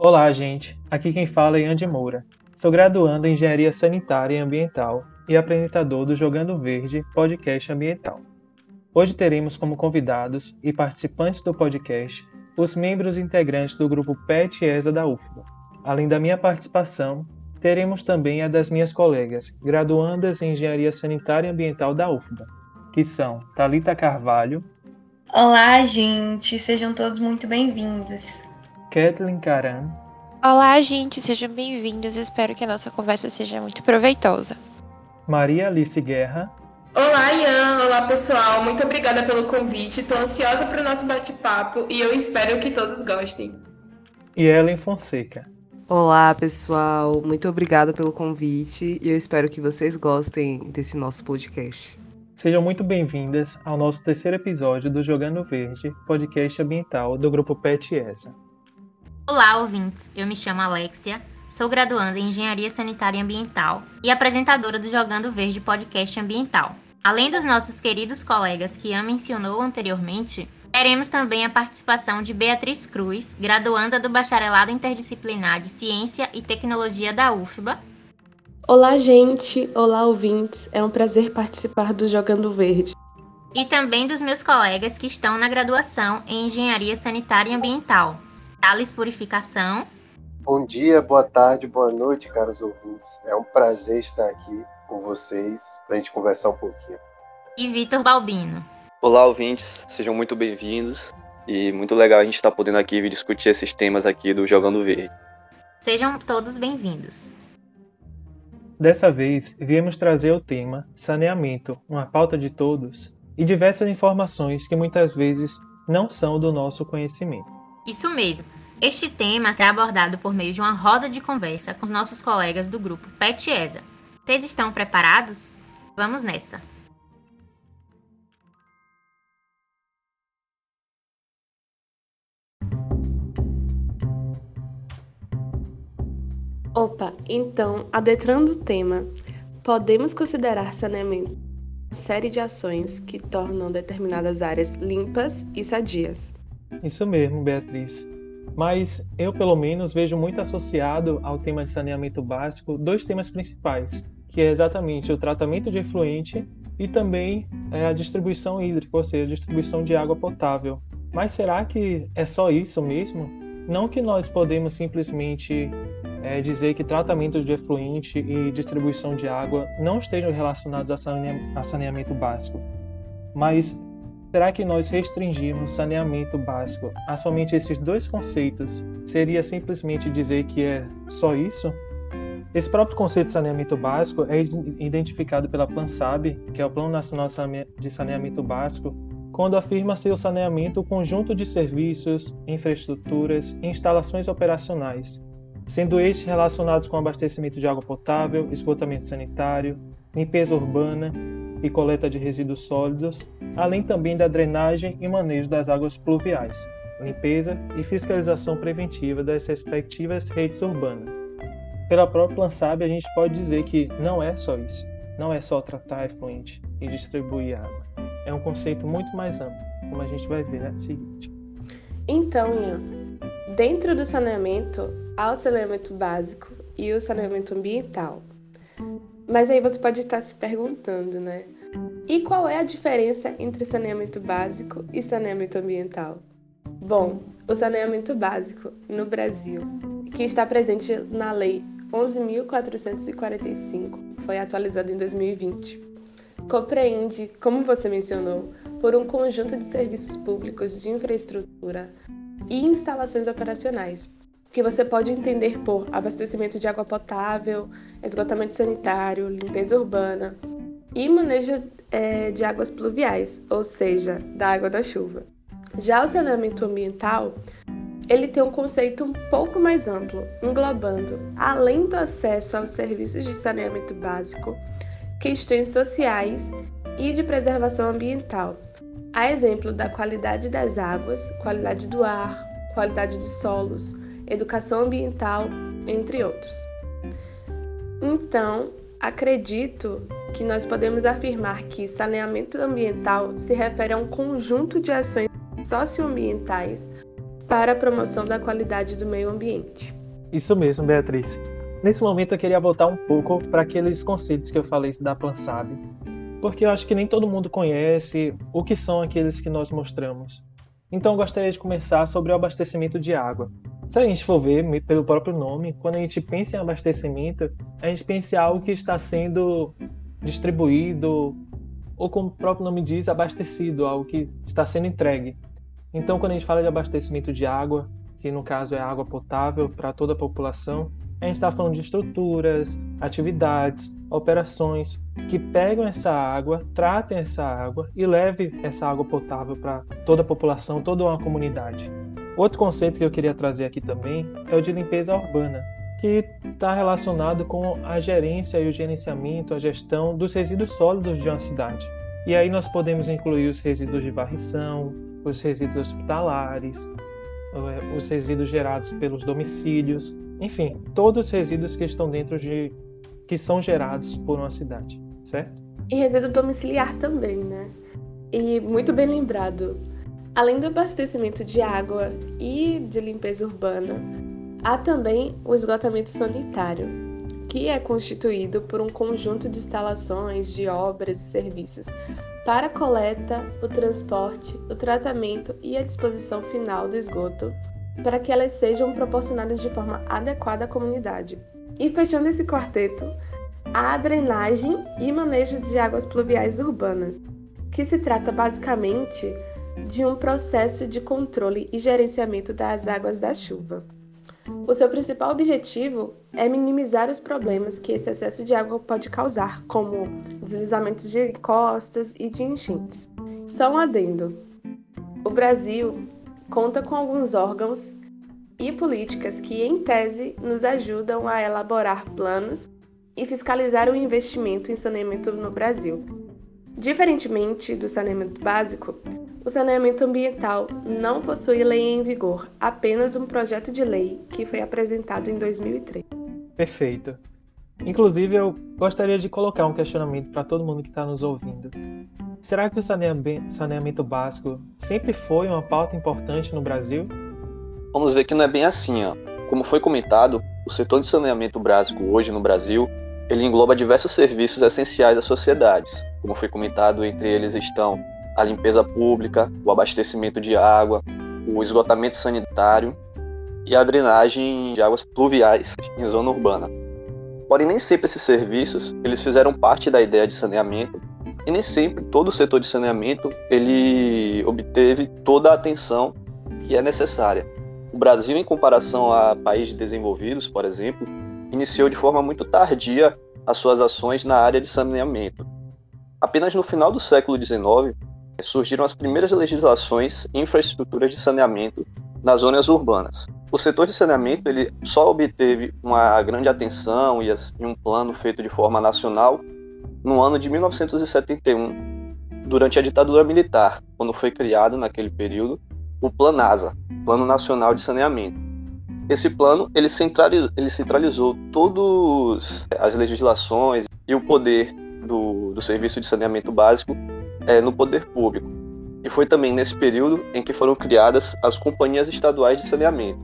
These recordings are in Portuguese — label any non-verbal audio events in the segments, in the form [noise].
Olá, gente. Aqui quem fala é Andy Moura. Sou graduando em Engenharia Sanitária e Ambiental e apresentador do Jogando Verde podcast ambiental. Hoje teremos como convidados e participantes do podcast os membros integrantes do grupo PET ESA da UFBA. Além da minha participação, teremos também a das minhas colegas, graduandas em Engenharia Sanitária e Ambiental da UFBA, que são Talita Carvalho. Olá, gente, sejam todos muito bem-vindos. Kathleen Caran. Olá, gente, sejam bem-vindos. Espero que a nossa conversa seja muito proveitosa. Maria Alice Guerra. Olá, Ian. Olá, pessoal. Muito obrigada pelo convite. Estou ansiosa para o nosso bate-papo e eu espero que todos gostem. E Ellen Fonseca. Olá, pessoal. Muito obrigada pelo convite e eu espero que vocês gostem desse nosso podcast. Sejam muito bem-vindas ao nosso terceiro episódio do Jogando Verde, podcast ambiental do grupo PET ESA. Olá, ouvintes. Eu me chamo Alexia, sou graduanda em Engenharia Sanitária e Ambiental e apresentadora do Jogando Verde Podcast Ambiental. Além dos nossos queridos colegas que a mencionou anteriormente, teremos também a participação de Beatriz Cruz, graduanda do Bacharelado Interdisciplinar de Ciência e Tecnologia da UFBA. Olá, gente! Olá, ouvintes! É um prazer participar do Jogando Verde. E também dos meus colegas que estão na graduação em Engenharia Sanitária e Ambiental, Thales Purificação. Bom dia, boa tarde, boa noite, caros ouvintes. É um prazer estar aqui com vocês para a gente conversar um pouquinho. E Vitor Balbino. Olá, ouvintes, sejam muito bem-vindos. E muito legal a gente estar tá podendo aqui vir discutir esses temas aqui do Jogando Verde. Sejam todos bem-vindos. Dessa vez, viemos trazer o tema saneamento, uma pauta de todos, e diversas informações que muitas vezes não são do nosso conhecimento. Isso mesmo. Este tema será abordado por meio de uma roda de conversa com os nossos colegas do grupo PET ESA. Vocês estão preparados? Vamos nessa! Opa, então, adentrando o tema, podemos considerar saneamento uma série de ações que tornam determinadas áreas limpas e sadias. Isso mesmo, Beatriz. Mas eu, pelo menos, vejo muito associado ao tema de saneamento básico dois temas principais, que é exatamente o tratamento de efluente e também é, a distribuição hídrica, ou seja, a distribuição de água potável. Mas será que é só isso mesmo? Não que nós podemos simplesmente é, dizer que tratamento de efluente e distribuição de água não estejam relacionados a saneamento básico, mas Será que nós restringirmos saneamento básico a somente esses dois conceitos seria simplesmente dizer que é só isso? Esse próprio conceito de saneamento básico é identificado pela PlanSAB, que é o Plano Nacional de Saneamento Básico, quando afirma ser o saneamento o conjunto de serviços, infraestruturas e instalações operacionais, sendo estes relacionados com abastecimento de água potável, esgotamento sanitário, limpeza urbana e coleta de resíduos sólidos, além também da drenagem e manejo das águas pluviais, limpeza e fiscalização preventiva das respectivas redes urbanas. Pela própria Lansab, a gente pode dizer que não é só isso. Não é só tratar efluente e distribuir água. É um conceito muito mais amplo, como a gente vai ver a seguinte. Então, Ian, dentro do saneamento, há o saneamento básico e o saneamento ambiental. Mas aí você pode estar se perguntando, né? E qual é a diferença entre saneamento básico e saneamento ambiental? Bom, o saneamento básico no Brasil, que está presente na Lei 11.445, foi atualizado em 2020, compreende, como você mencionou, por um conjunto de serviços públicos de infraestrutura e instalações operacionais, que você pode entender por abastecimento de água potável, esgotamento sanitário, limpeza urbana e manejo é, de águas pluviais, ou seja, da água da chuva. Já o saneamento ambiental, ele tem um conceito um pouco mais amplo, englobando, além do acesso aos serviços de saneamento básico, questões sociais e de preservação ambiental, a exemplo da qualidade das águas, qualidade do ar, qualidade de solos, educação ambiental, entre outros. Então, acredito que nós podemos afirmar que saneamento ambiental se refere a um conjunto de ações socioambientais para a promoção da qualidade do meio ambiente. Isso mesmo, Beatriz. Nesse momento eu queria voltar um pouco para aqueles conceitos que eu falei da PlanSab, porque eu acho que nem todo mundo conhece o que são aqueles que nós mostramos. Então eu gostaria de começar sobre o abastecimento de água. Se a gente for ver pelo próprio nome, quando a gente pensa em abastecimento, a gente pensa em algo que está sendo distribuído, ou como o próprio nome diz, abastecido, algo que está sendo entregue. Então, quando a gente fala de abastecimento de água, que no caso é água potável para toda a população, a gente está falando de estruturas, atividades, operações que pegam essa água, tratem essa água e levem essa água potável para toda a população, toda uma comunidade. Outro conceito que eu queria trazer aqui também é o de limpeza urbana, que está relacionado com a gerência e o gerenciamento, a gestão dos resíduos sólidos de uma cidade. E aí nós podemos incluir os resíduos de varrição, os resíduos hospitalares, eh, os resíduos gerados pelos domicílios, enfim, todos os resíduos que estão dentro de que são gerados por uma cidade, certo? E resíduo domiciliar também, né? E muito bem lembrado. Além do abastecimento de água e de limpeza urbana, há também o esgotamento sanitário, que é constituído por um conjunto de instalações, de obras e serviços para a coleta, o transporte, o tratamento e a disposição final do esgoto, para que elas sejam proporcionadas de forma adequada à comunidade. E fechando esse quarteto, a drenagem e manejo de águas pluviais urbanas, que se trata basicamente de um processo de controle e gerenciamento das águas da chuva. O seu principal objetivo é minimizar os problemas que esse excesso de água pode causar, como deslizamentos de costas e de enchentes. Só um adendo: o Brasil conta com alguns órgãos e políticas que, em tese, nos ajudam a elaborar planos e fiscalizar o investimento em saneamento no Brasil. Diferentemente do saneamento básico, o saneamento ambiental não possui lei em vigor, apenas um projeto de lei que foi apresentado em 2003. Perfeito. Inclusive, eu gostaria de colocar um questionamento para todo mundo que está nos ouvindo. Será que o saneamento básico sempre foi uma pauta importante no Brasil? Vamos ver que não é bem assim. Ó. Como foi comentado, o setor de saneamento básico hoje no Brasil ele engloba diversos serviços essenciais às sociedades. Como foi comentado, entre eles estão a limpeza pública, o abastecimento de água, o esgotamento sanitário e a drenagem de águas pluviais em zona urbana. Porém, nem sempre esses serviços eles fizeram parte da ideia de saneamento e nem sempre todo o setor de saneamento ele obteve toda a atenção que é necessária. O Brasil, em comparação a países desenvolvidos, por exemplo, iniciou de forma muito tardia as suas ações na área de saneamento. Apenas no final do século XIX, surgiram as primeiras legislações e infraestruturas de saneamento nas zonas urbanas. O setor de saneamento ele só obteve uma grande atenção e um plano feito de forma nacional no ano de 1971, durante a ditadura militar, quando foi criado naquele período o Planasa, Plano Nacional de Saneamento. Esse plano ele centralizou, ele centralizou todas as legislações e o poder do, do serviço de saneamento básico é, no poder público. E foi também nesse período em que foram criadas as companhias estaduais de saneamento,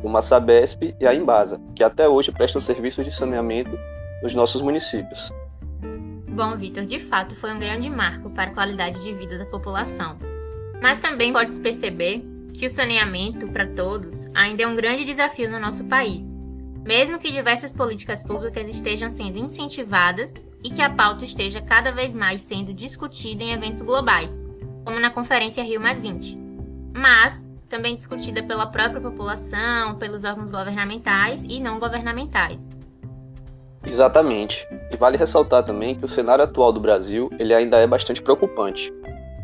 como a Sabesp e a Embasa, que até hoje prestam serviços de saneamento nos nossos municípios. Bom, Vitor, de fato foi um grande marco para a qualidade de vida da população. Mas também pode-se perceber que o saneamento para todos ainda é um grande desafio no nosso país, mesmo que diversas políticas públicas estejam sendo incentivadas e que a pauta esteja cada vez mais sendo discutida em eventos globais, como na Conferência Rio mas também discutida pela própria população, pelos órgãos governamentais e não governamentais. Exatamente. E vale ressaltar também que o cenário atual do Brasil ele ainda é bastante preocupante.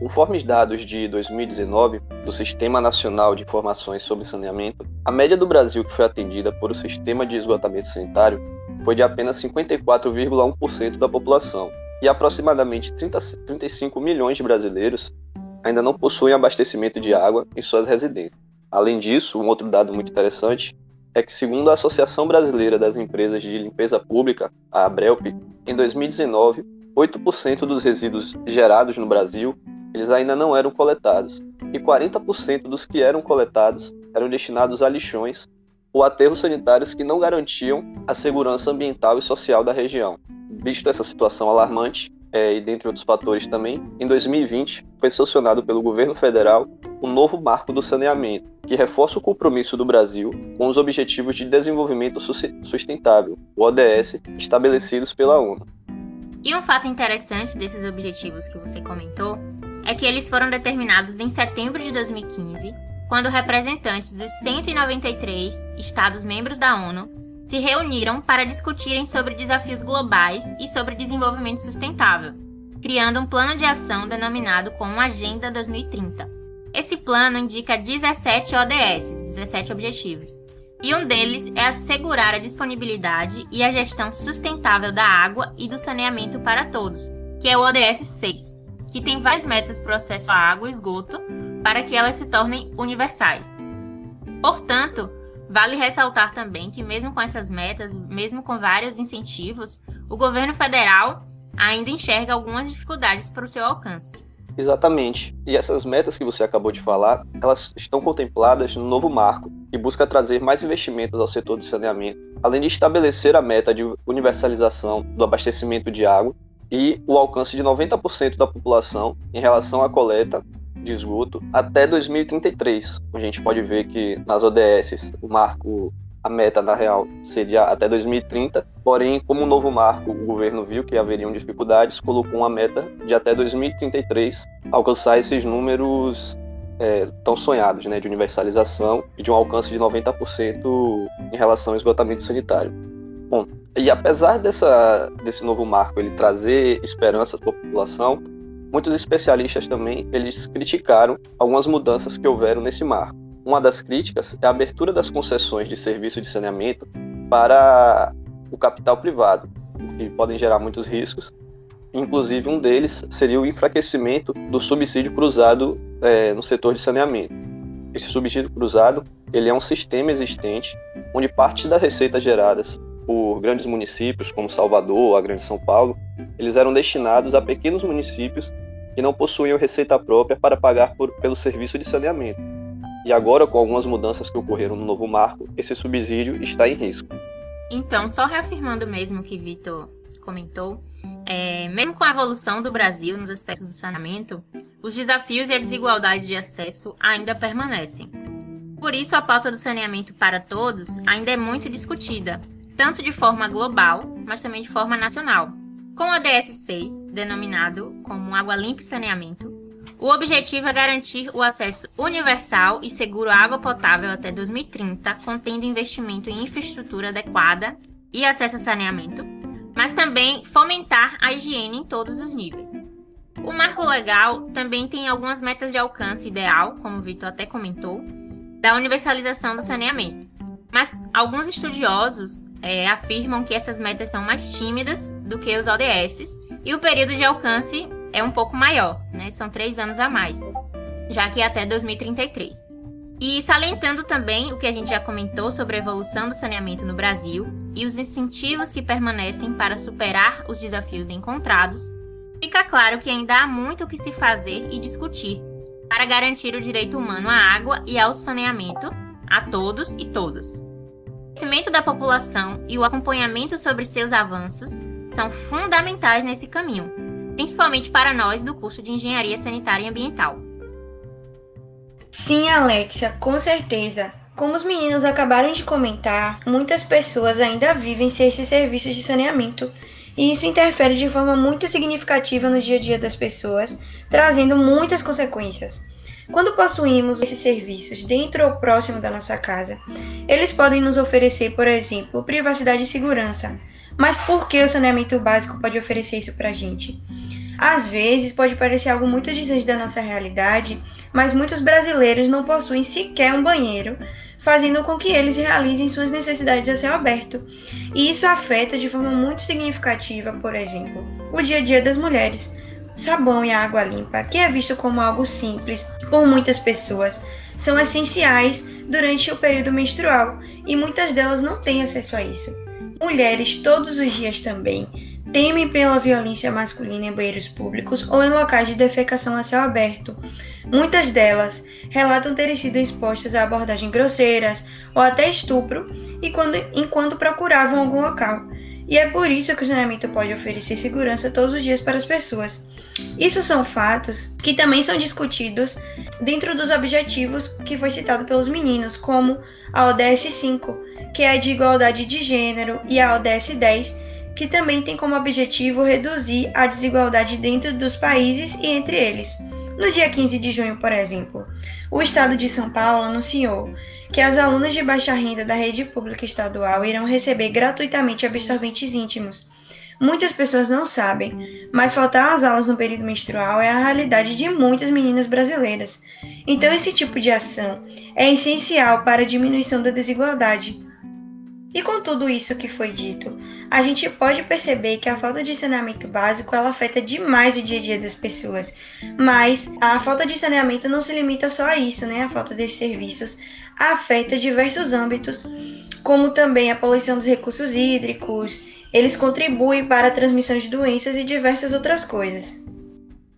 Conforme os dados de 2019 do Sistema Nacional de Informações sobre Saneamento, a média do Brasil que foi atendida por o Sistema de Esgotamento Sanitário foi de apenas 54,1% da população, e aproximadamente 30, 35 milhões de brasileiros ainda não possuem abastecimento de água em suas residências. Além disso, um outro dado muito interessante é que, segundo a Associação Brasileira das Empresas de Limpeza Pública, a ABRELP, em 2019, 8% dos resíduos gerados no Brasil eles ainda não eram coletados. e 40% dos que eram coletados eram destinados a lixões ou aterros sanitários que não garantiam a segurança ambiental e social da região. Visto essa situação alarmante, é, e dentre outros fatores também, em 2020 foi sancionado pelo governo federal o um novo marco do saneamento, que reforça o compromisso do Brasil com os Objetivos de Desenvolvimento Sustentável, o ODS, estabelecidos pela ONU. E um fato interessante desses objetivos que você comentou é que eles foram determinados em setembro de 2015, quando representantes dos 193 Estados membros da ONU se reuniram para discutirem sobre desafios globais e sobre desenvolvimento sustentável, criando um plano de ação denominado como Agenda 2030. Esse plano indica 17 ODS, 17 objetivos, e um deles é assegurar a disponibilidade e a gestão sustentável da água e do saneamento para todos, que é o ODS 6, que tem várias metas para o acesso à água e esgoto para que elas se tornem universais. Portanto, Vale ressaltar também que, mesmo com essas metas, mesmo com vários incentivos, o governo federal ainda enxerga algumas dificuldades para o seu alcance. Exatamente. E essas metas que você acabou de falar, elas estão contempladas no novo marco, que busca trazer mais investimentos ao setor do saneamento, além de estabelecer a meta de universalização do abastecimento de água e o alcance de 90% da população em relação à coleta de esgoto até 2033. A gente pode ver que nas ODS o marco, a meta na real seria até 2030, porém, como novo marco o governo viu que haveriam dificuldades, colocou uma meta de até 2033 alcançar esses números é, tão sonhados, né, de universalização e de um alcance de 90% em relação ao esgotamento sanitário. Bom, e apesar dessa, desse novo marco ele trazer esperança para a população, Muitos especialistas também eles criticaram algumas mudanças que houveram nesse marco. Uma das críticas é a abertura das concessões de serviço de saneamento para o capital privado, que podem gerar muitos riscos. Inclusive, um deles seria o enfraquecimento do subsídio cruzado é, no setor de saneamento. Esse subsídio cruzado ele é um sistema existente onde parte das receitas geradas por grandes municípios como Salvador, a Grande São Paulo, eles eram destinados a pequenos municípios que não possuíam receita própria para pagar por, pelo serviço de saneamento. E agora, com algumas mudanças que ocorreram no novo marco, esse subsídio está em risco. Então, só reafirmando mesmo o que Vitor comentou, é, mesmo com a evolução do Brasil nos aspectos do saneamento, os desafios e a desigualdade de acesso ainda permanecem. Por isso, a pauta do saneamento para todos ainda é muito discutida, tanto de forma global, mas também de forma nacional. Com o DS6, denominado como Água Limpa e Saneamento, o objetivo é garantir o acesso universal e seguro à água potável até 2030, contendo investimento em infraestrutura adequada e acesso a saneamento, mas também fomentar a higiene em todos os níveis. O marco legal também tem algumas metas de alcance ideal, como o Vitor até comentou, da universalização do saneamento. Mas alguns estudiosos é, afirmam que essas metas são mais tímidas do que os ODS e o período de alcance é um pouco maior, né? São três anos a mais, já que é até 2033. E salientando também o que a gente já comentou sobre a evolução do saneamento no Brasil e os incentivos que permanecem para superar os desafios encontrados, fica claro que ainda há muito o que se fazer e discutir para garantir o direito humano à água e ao saneamento a todos e todas. O crescimento da população e o acompanhamento sobre seus avanços são fundamentais nesse caminho, principalmente para nós do curso de Engenharia Sanitária e Ambiental. Sim, Alexia, com certeza. Como os meninos acabaram de comentar, muitas pessoas ainda vivem sem esses serviços de saneamento, e isso interfere de forma muito significativa no dia a dia das pessoas, trazendo muitas consequências. Quando possuímos esses serviços dentro ou próximo da nossa casa, eles podem nos oferecer, por exemplo, privacidade e segurança. Mas por que o saneamento básico pode oferecer isso para a gente? Às vezes pode parecer algo muito distante da nossa realidade, mas muitos brasileiros não possuem sequer um banheiro, fazendo com que eles realizem suas necessidades a céu aberto. E isso afeta de forma muito significativa, por exemplo, o dia a dia das mulheres sabão e água limpa, que é visto como algo simples por muitas pessoas, são essenciais durante o período menstrual e muitas delas não têm acesso a isso. Mulheres todos os dias também temem pela violência masculina em banheiros públicos ou em locais de defecação a céu aberto. Muitas delas relatam terem sido expostas a abordagens grosseiras ou até estupro e quando, enquanto procuravam algum local. E é por isso que o saneamento pode oferecer segurança todos os dias para as pessoas. Isso são fatos que também são discutidos dentro dos objetivos que foi citado pelos meninos, como a ODS 5, que é a de igualdade de gênero, e a ODS 10, que também tem como objetivo reduzir a desigualdade dentro dos países e entre eles. No dia 15 de junho, por exemplo, o Estado de São Paulo anunciou que as alunas de baixa renda da rede pública estadual irão receber gratuitamente absorventes íntimos. Muitas pessoas não sabem, mas faltar às aulas no período menstrual é a realidade de muitas meninas brasileiras. Então, esse tipo de ação é essencial para a diminuição da desigualdade. E com tudo isso que foi dito, a gente pode perceber que a falta de saneamento básico ela afeta demais o dia a dia das pessoas. Mas a falta de saneamento não se limita só a isso, né? A falta desses serviços afeta diversos âmbitos, como também a poluição dos recursos hídricos. Eles contribuem para a transmissão de doenças e diversas outras coisas.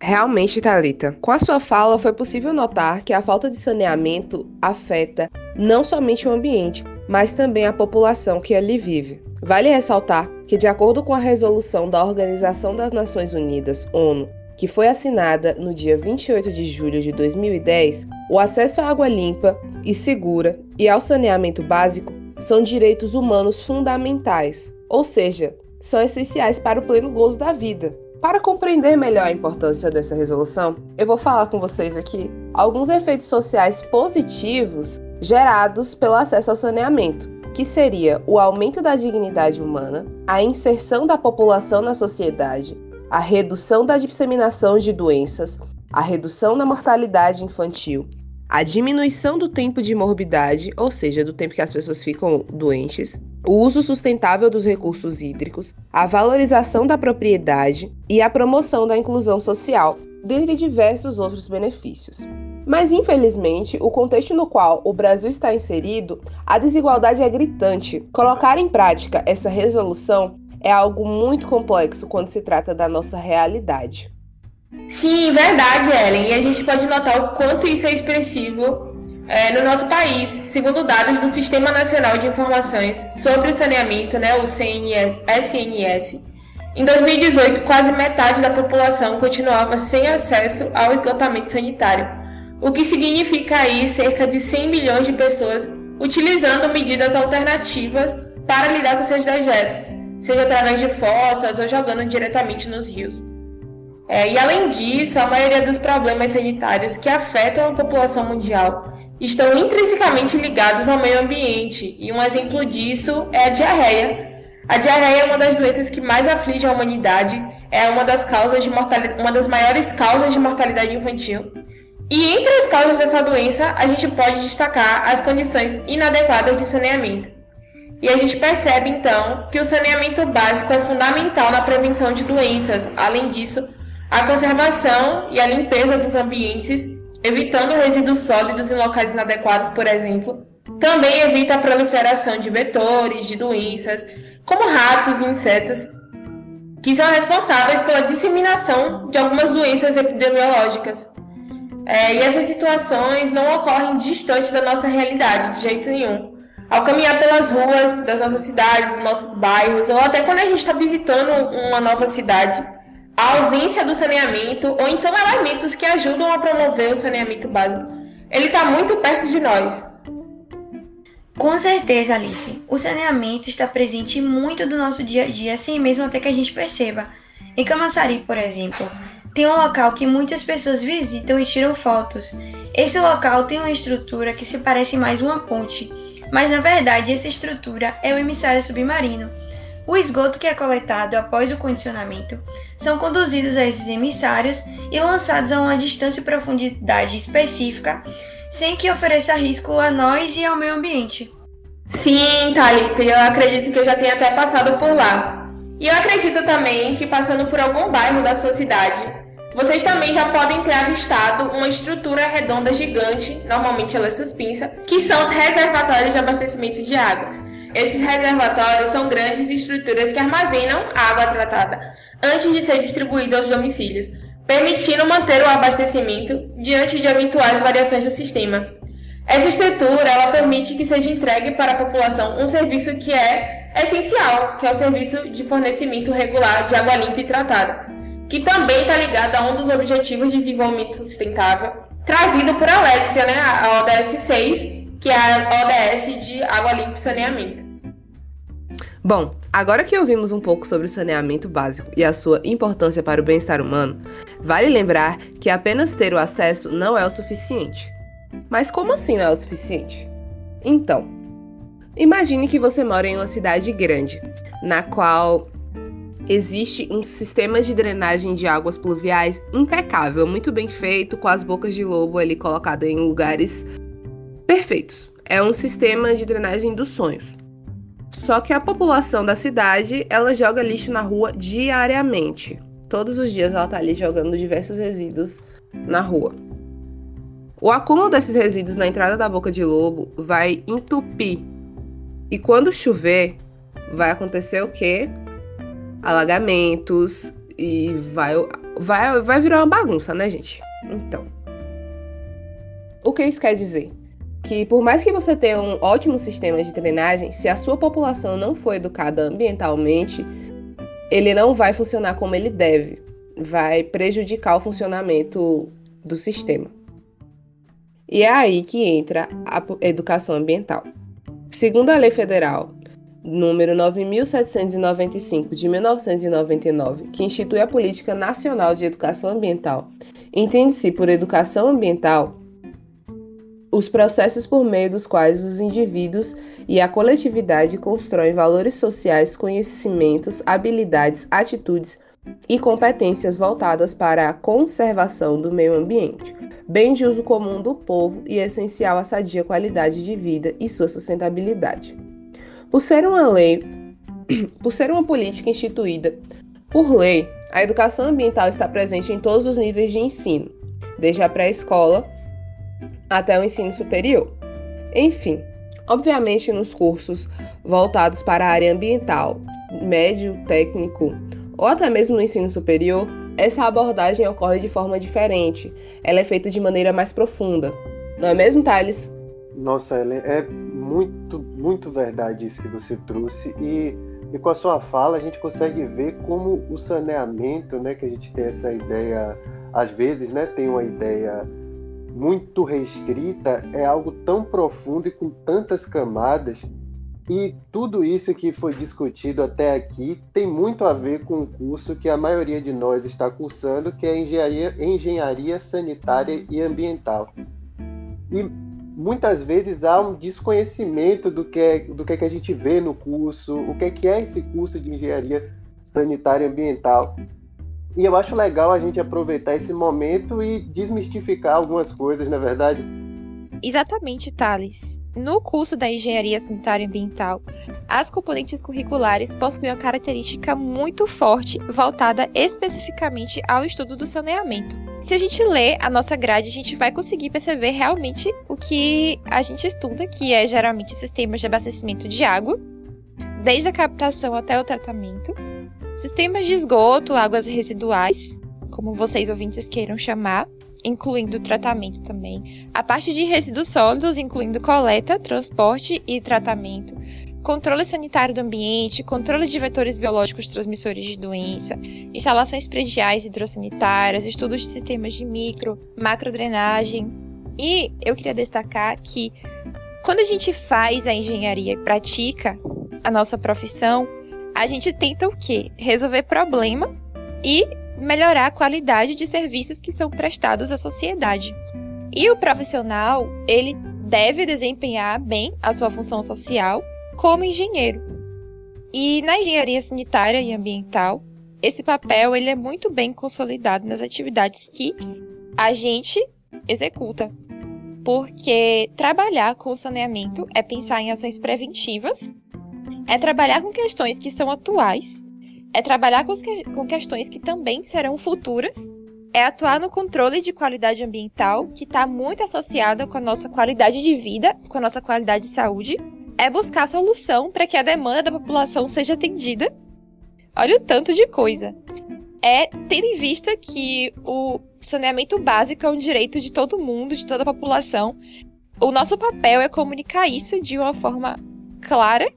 Realmente, Talita, com a sua fala foi possível notar que a falta de saneamento afeta não somente o ambiente, mas também a população que ali vive. Vale ressaltar que, de acordo com a resolução da Organização das Nações Unidas, ONU, que foi assinada no dia 28 de julho de 2010, o acesso à água limpa e segura e ao saneamento básico são direitos humanos fundamentais, ou seja, são essenciais para o pleno gozo da vida. Para compreender melhor a importância dessa resolução, eu vou falar com vocês aqui alguns efeitos sociais positivos gerados pelo acesso ao saneamento, que seria o aumento da dignidade humana, a inserção da população na sociedade, a redução da disseminação de doenças, a redução da mortalidade infantil, a diminuição do tempo de morbidade, ou seja, do tempo que as pessoas ficam doentes, o uso sustentável dos recursos hídricos, a valorização da propriedade e a promoção da inclusão social, dentre diversos outros benefícios. Mas, infelizmente, o contexto no qual o Brasil está inserido, a desigualdade é gritante. Colocar em prática essa resolução é algo muito complexo quando se trata da nossa realidade. Sim, verdade, Ellen. E a gente pode notar o quanto isso é expressivo é, no nosso país. Segundo dados do Sistema Nacional de Informações sobre o Saneamento, né, o SNS, em 2018, quase metade da população continuava sem acesso ao esgotamento sanitário o que significa aí cerca de 100 milhões de pessoas utilizando medidas alternativas para lidar com seus dejetos, seja através de fossas ou jogando diretamente nos rios. É, e além disso, a maioria dos problemas sanitários que afetam a população mundial estão intrinsecamente ligados ao meio ambiente, e um exemplo disso é a diarreia. A diarreia é uma das doenças que mais aflige a humanidade, é uma das, causas de uma das maiores causas de mortalidade infantil e entre as causas dessa doença, a gente pode destacar as condições inadequadas de saneamento. E a gente percebe então que o saneamento básico é fundamental na prevenção de doenças. Além disso, a conservação e a limpeza dos ambientes, evitando resíduos sólidos em locais inadequados, por exemplo, também evita a proliferação de vetores de doenças, como ratos e insetos, que são responsáveis pela disseminação de algumas doenças epidemiológicas. É, e essas situações não ocorrem distante da nossa realidade, de jeito nenhum. Ao caminhar pelas ruas das nossas cidades, dos nossos bairros, ou até quando a gente está visitando uma nova cidade, a ausência do saneamento, ou então elementos que ajudam a promover o saneamento básico, ele está muito perto de nós. Com certeza, Alice. O saneamento está presente em muito do nosso dia a dia, sem mesmo até que a gente perceba. Em Camaçari, por exemplo, tem um local que muitas pessoas visitam e tiram fotos. Esse local tem uma estrutura que se parece mais uma ponte, mas na verdade essa estrutura é o emissário submarino. O esgoto que é coletado após o condicionamento são conduzidos a esses emissários e lançados a uma distância e profundidade específica, sem que ofereça risco a nós e ao meio ambiente. Sim, Thalita, eu acredito que eu já tenha até passado por lá. E eu acredito também que passando por algum bairro da sua cidade, vocês também já podem ter avistado uma estrutura redonda gigante, normalmente ela é suspensa, que são os reservatórios de abastecimento de água. Esses reservatórios são grandes estruturas que armazenam a água tratada antes de ser distribuída aos domicílios, permitindo manter o abastecimento diante de eventuais variações do sistema. Essa estrutura ela permite que seja entregue para a população um serviço que é essencial, que é o serviço de fornecimento regular de água limpa e tratada, que também está ligado a um dos objetivos de desenvolvimento sustentável, trazido por Alexia, né, a ODS 6, que é a ODS de água limpa e saneamento. Bom, agora que ouvimos um pouco sobre o saneamento básico e a sua importância para o bem-estar humano, vale lembrar que apenas ter o acesso não é o suficiente. Mas como assim não é o suficiente? Então, imagine que você mora em uma cidade grande, na qual existe um sistema de drenagem de águas pluviais impecável, muito bem feito, com as bocas de lobo ali colocadas em lugares perfeitos. É um sistema de drenagem dos sonhos. Só que a população da cidade, ela joga lixo na rua diariamente. Todos os dias ela tá ali jogando diversos resíduos na rua. O acúmulo desses resíduos na entrada da boca de lobo vai entupir. E quando chover, vai acontecer o quê? Alagamentos e vai, vai, vai virar uma bagunça, né, gente? Então, o que isso quer dizer? Que por mais que você tenha um ótimo sistema de drenagem, se a sua população não for educada ambientalmente, ele não vai funcionar como ele deve, vai prejudicar o funcionamento do sistema. E é aí que entra a educação ambiental. Segundo a Lei Federal número 9795 de 1999, que institui a Política Nacional de Educação Ambiental, entende-se por educação ambiental os processos por meio dos quais os indivíduos e a coletividade constroem valores sociais, conhecimentos, habilidades, atitudes e competências voltadas para a conservação do meio ambiente, bem de uso comum do povo e essencial à sadia qualidade de vida e sua sustentabilidade. Por ser uma lei, [clears throat] por ser uma política instituída por lei, a educação ambiental está presente em todos os níveis de ensino, desde a pré-escola até o ensino superior. Enfim, obviamente nos cursos voltados para a área ambiental, médio, técnico ou até mesmo no ensino superior, essa abordagem ocorre de forma diferente. Ela é feita de maneira mais profunda. Não é mesmo, Thales? Nossa, Ellen, é muito, muito verdade isso que você trouxe. E, e com a sua fala, a gente consegue ver como o saneamento, né, que a gente tem essa ideia, às vezes, né, tem uma ideia muito restrita é algo tão profundo e com tantas camadas. E tudo isso que foi discutido até aqui tem muito a ver com o curso que a maioria de nós está cursando, que é engenharia, engenharia sanitária e ambiental. E muitas vezes há um desconhecimento do que é, do que, é que a gente vê no curso, o que é, que é esse curso de engenharia sanitária e ambiental. E eu acho legal a gente aproveitar esse momento e desmistificar algumas coisas, na é verdade. Exatamente, Thales. No curso da Engenharia Sanitária e Ambiental, as componentes curriculares possuem uma característica muito forte voltada especificamente ao estudo do saneamento. Se a gente lê a nossa grade, a gente vai conseguir perceber realmente o que a gente estuda, que é geralmente sistemas de abastecimento de água, desde a captação até o tratamento, Sistemas de esgoto, águas residuais, como vocês ouvintes queiram chamar, incluindo tratamento também. A parte de resíduos sólidos, incluindo coleta, transporte e tratamento. Controle sanitário do ambiente, controle de vetores biológicos transmissores de doença, instalações prediais hidrossanitárias, estudos de sistemas de micro, macrodrenagem. E eu queria destacar que quando a gente faz a engenharia e pratica a nossa profissão, a gente tenta o quê? Resolver problema e melhorar a qualidade de serviços que são prestados à sociedade. E o profissional, ele deve desempenhar bem a sua função social como engenheiro. E na engenharia sanitária e ambiental, esse papel ele é muito bem consolidado nas atividades que a gente executa. Porque trabalhar com saneamento é pensar em ações preventivas é trabalhar com questões que são atuais, é trabalhar com, que, com questões que também serão futuras, é atuar no controle de qualidade ambiental, que está muito associada com a nossa qualidade de vida, com a nossa qualidade de saúde, é buscar solução para que a demanda da população seja atendida. Olha o tanto de coisa. É tendo em vista que o saneamento básico é um direito de todo mundo, de toda a população. O nosso papel é comunicar isso de uma forma clara,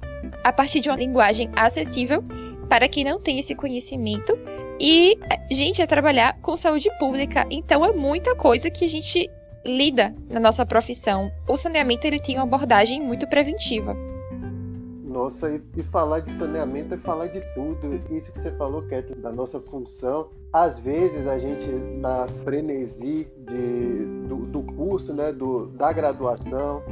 a partir de uma linguagem acessível para quem não tem esse conhecimento. E, gente, é trabalhar com saúde pública. Então é muita coisa que a gente lida na nossa profissão. O saneamento ele tem uma abordagem muito preventiva. Nossa, e, e, falar de saneamento é falar de tudo. Isso que você falou, Kathleen, da nossa função. Às vezes a gente, na frenesi de, do, do curso, né, do, da graduação,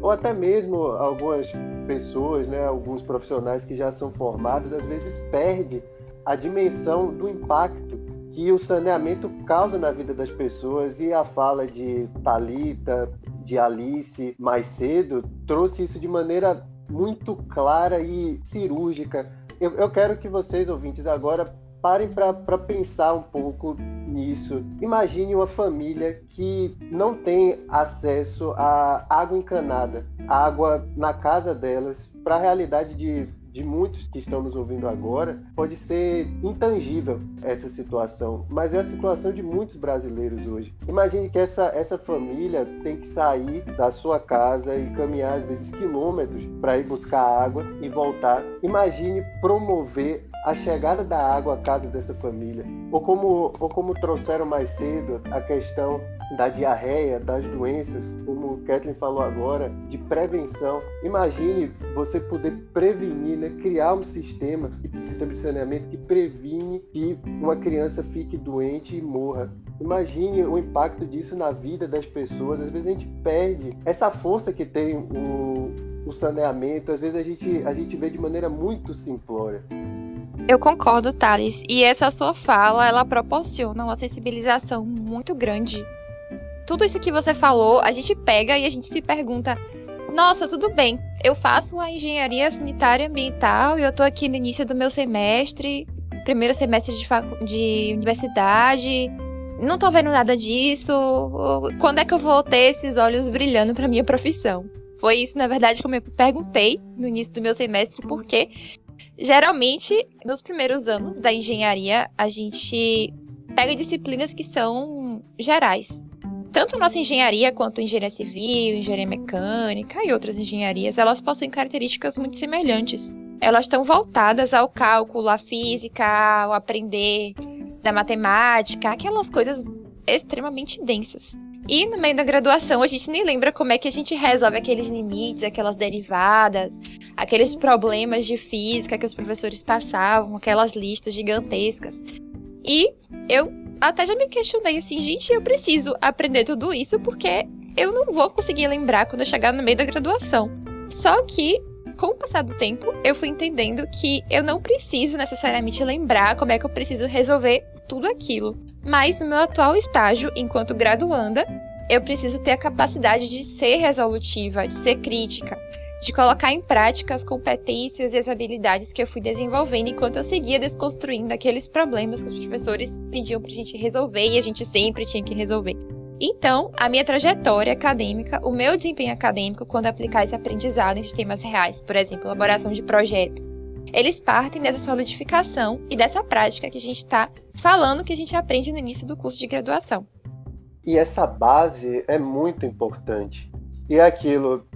ou até mesmo algumas pessoas, né, alguns profissionais que já são formados, às vezes perde a dimensão do impacto que o saneamento causa na vida das pessoas e a fala de Talita, de Alice mais cedo trouxe isso de maneira muito clara e cirúrgica. Eu, eu quero que vocês ouvintes agora parem para pensar um pouco nisso. Imagine uma família que não tem acesso a água encanada, água na casa delas, para a realidade de de muitos que estão nos ouvindo agora, pode ser intangível essa situação, mas é a situação de muitos brasileiros hoje. Imagine que essa, essa família tem que sair da sua casa e caminhar às vezes quilômetros para ir buscar água e voltar. Imagine promover a chegada da água à casa dessa família, ou como, ou como trouxeram mais cedo a questão da diarreia, das doenças, como o Kathleen falou agora, de prevenção. Imagine você poder prevenir, né? criar um sistema, um sistema de saneamento que previne que uma criança fique doente e morra. Imagine o impacto disso na vida das pessoas. Às vezes a gente perde essa força que tem o, o saneamento, às vezes a gente, a gente vê de maneira muito simplória. Eu concordo, Thales. E essa sua fala, ela proporciona uma sensibilização muito grande tudo isso que você falou, a gente pega e a gente se pergunta: nossa, tudo bem, eu faço a engenharia sanitária ambiental e eu tô aqui no início do meu semestre, primeiro semestre de, de universidade, não tô vendo nada disso. Quando é que eu vou ter esses olhos brilhando para minha profissão? Foi isso, na verdade, que eu me perguntei no início do meu semestre, porque geralmente nos primeiros anos da engenharia a gente pega disciplinas que são gerais tanto nossa engenharia quanto engenharia civil, engenharia mecânica e outras engenharias, elas possuem características muito semelhantes. Elas estão voltadas ao cálculo, à física, ao aprender da matemática, aquelas coisas extremamente densas. E no meio da graduação a gente nem lembra como é que a gente resolve aqueles limites, aquelas derivadas, aqueles problemas de física que os professores passavam, aquelas listas gigantescas. E eu até já me questionei assim, gente, eu preciso aprender tudo isso porque eu não vou conseguir lembrar quando eu chegar no meio da graduação. Só que, com o passar do tempo, eu fui entendendo que eu não preciso necessariamente lembrar como é que eu preciso resolver tudo aquilo. Mas no meu atual estágio, enquanto graduanda, eu preciso ter a capacidade de ser resolutiva, de ser crítica, de colocar em prática as competências e as habilidades que eu fui desenvolvendo enquanto eu seguia desconstruindo aqueles problemas que os professores pediam pra gente resolver e a gente sempre tinha que resolver. Então, a minha trajetória acadêmica, o meu desempenho acadêmico quando aplicar esse aprendizado em sistemas reais, por exemplo, elaboração de projeto, eles partem dessa solidificação e dessa prática que a gente está falando que a gente aprende no início do curso de graduação. E essa base é muito importante. E é aquilo,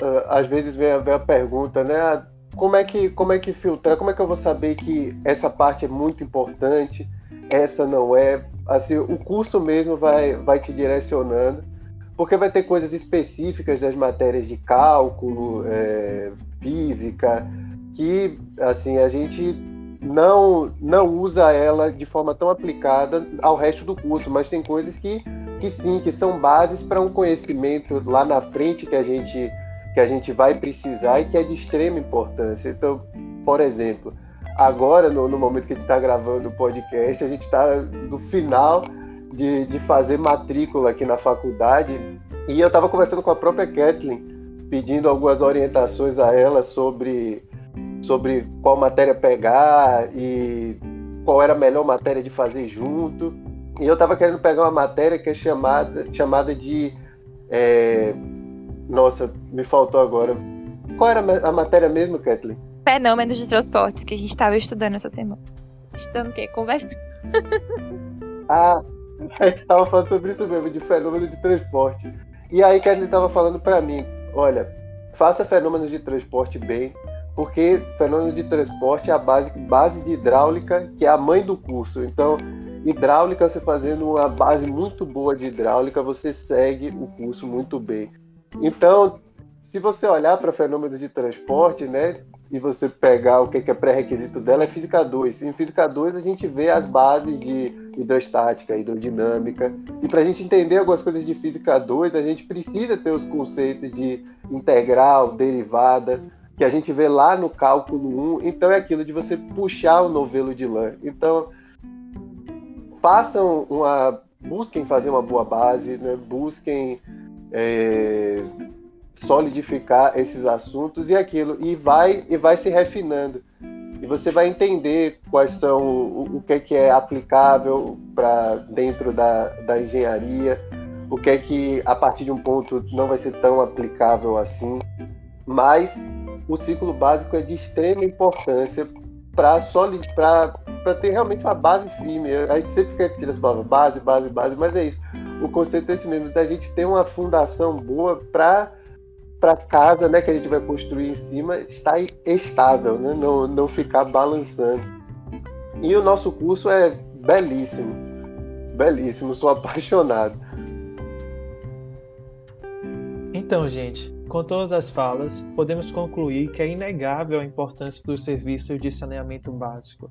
uh, às vezes vem a, vem a pergunta, né? Ah, como é, que, como é que filtrar? Como é que eu vou saber que essa parte é muito importante, essa não é? Assim, o curso mesmo vai, vai te direcionando, porque vai ter coisas específicas das matérias de cálculo, é, física, que assim a gente não não usa ela de forma tão aplicada ao resto do curso, mas tem coisas que, que sim, que são bases para um conhecimento lá na frente que a gente que a gente vai precisar e que é de extrema importância. Então, por exemplo, agora, no, no momento que a gente está gravando o podcast, a gente está no final de, de fazer matrícula aqui na faculdade e eu estava conversando com a própria Kathleen, pedindo algumas orientações a ela sobre, sobre qual matéria pegar e qual era a melhor matéria de fazer junto. E eu estava querendo pegar uma matéria que é chamada, chamada de é, nossa, me faltou agora. Qual era a matéria mesmo, Kathleen? Fenômenos de transportes que a gente estava estudando essa semana. Estudando o quê? Conversa. [laughs] ah, a gente estava falando sobre isso mesmo, de fenômeno de transporte. E aí Kathleen estava falando para mim, olha, faça fenômenos de transporte bem, porque fenômeno de transporte é a base, base de hidráulica, que é a mãe do curso. Então, hidráulica, você fazendo uma base muito boa de hidráulica, você segue o curso muito bem. Então, se você olhar para fenômenos de transporte, né, e você pegar o que é pré-requisito dela, é física 2. Em física 2 a gente vê as bases de hidrostática, hidrodinâmica. E para a gente entender algumas coisas de física 2, a gente precisa ter os conceitos de integral, derivada, que a gente vê lá no cálculo 1. Então é aquilo de você puxar o novelo de lã. Então, façam uma. busquem fazer uma boa base, né? busquem. É solidificar esses assuntos e aquilo e vai e vai se refinando e você vai entender quais são o, o que é que é aplicável para dentro da, da engenharia o que é que a partir de um ponto não vai ser tão aplicável assim mas o ciclo básico é de extrema importância para para ter realmente uma base firme a gente sempre fica repetindo as palavras base base base mas é isso o conceito é esse mesmo da gente ter uma fundação boa para para casa né, que a gente vai construir em cima estar estável, né, não, não ficar balançando. E o nosso curso é belíssimo, belíssimo, sou apaixonado. Então, gente, com todas as falas, podemos concluir que é inegável a importância dos serviços de saneamento básico,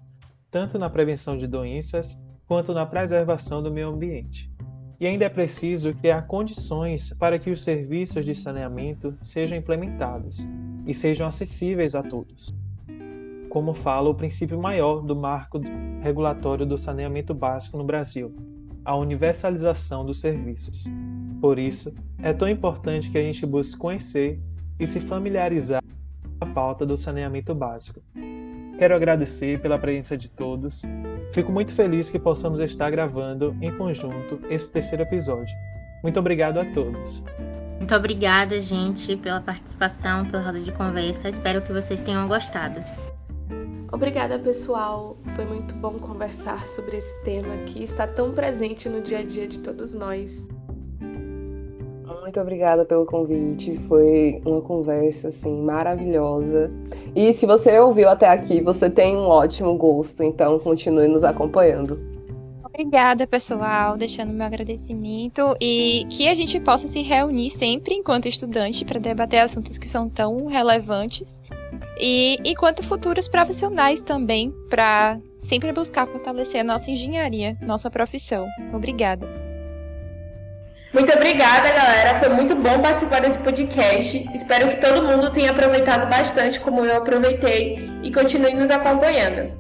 tanto na prevenção de doenças quanto na preservação do meio ambiente e ainda é preciso criar condições para que os serviços de saneamento sejam implementados e sejam acessíveis a todos. Como fala o princípio maior do marco regulatório do saneamento básico no Brasil, a universalização dos serviços. Por isso, é tão importante que a gente busque conhecer e se familiarizar com a pauta do saneamento básico. Quero agradecer pela presença de todos Fico muito feliz que possamos estar gravando em conjunto esse terceiro episódio. Muito obrigado a todos. Muito obrigada, gente, pela participação, pela roda de conversa. Espero que vocês tenham gostado. Obrigada, pessoal. Foi muito bom conversar sobre esse tema que está tão presente no dia a dia de todos nós. Muito obrigada pelo convite. Foi uma conversa assim maravilhosa. E se você ouviu até aqui, você tem um ótimo gosto, então continue nos acompanhando. Obrigada, pessoal, deixando meu agradecimento e que a gente possa se reunir sempre enquanto estudante para debater assuntos que são tão relevantes e enquanto futuros profissionais também, para sempre buscar fortalecer a nossa engenharia, nossa profissão. Obrigada. Muito obrigada, galera. Foi muito bom participar desse podcast. Espero que todo mundo tenha aproveitado bastante, como eu aproveitei, e continue nos acompanhando.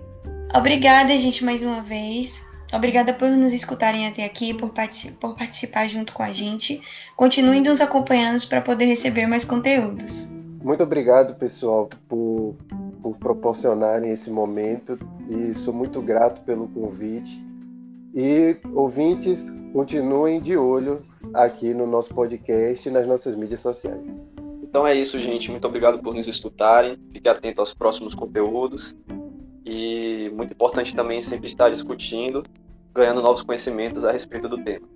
Obrigada, gente, mais uma vez. Obrigada por nos escutarem até aqui, por, particip por participar junto com a gente. Continuem nos acompanhando para poder receber mais conteúdos. Muito obrigado, pessoal, por, por proporcionarem esse momento e sou muito grato pelo convite. E ouvintes, continuem de olho aqui no nosso podcast e nas nossas mídias sociais. Então é isso, gente. Muito obrigado por nos escutarem. Fique atento aos próximos conteúdos. E muito importante também sempre estar discutindo, ganhando novos conhecimentos a respeito do tema.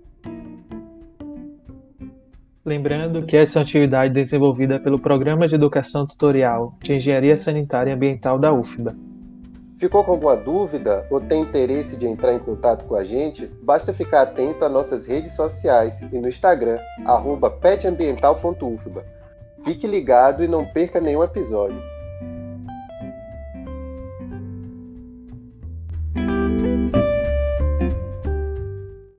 Lembrando que essa é uma atividade desenvolvida pelo Programa de Educação Tutorial de Engenharia Sanitária e Ambiental da UFBA Ficou com alguma dúvida ou tem interesse de entrar em contato com a gente? Basta ficar atento às nossas redes sociais e no Instagram, petambiental.ufba. Fique ligado e não perca nenhum episódio.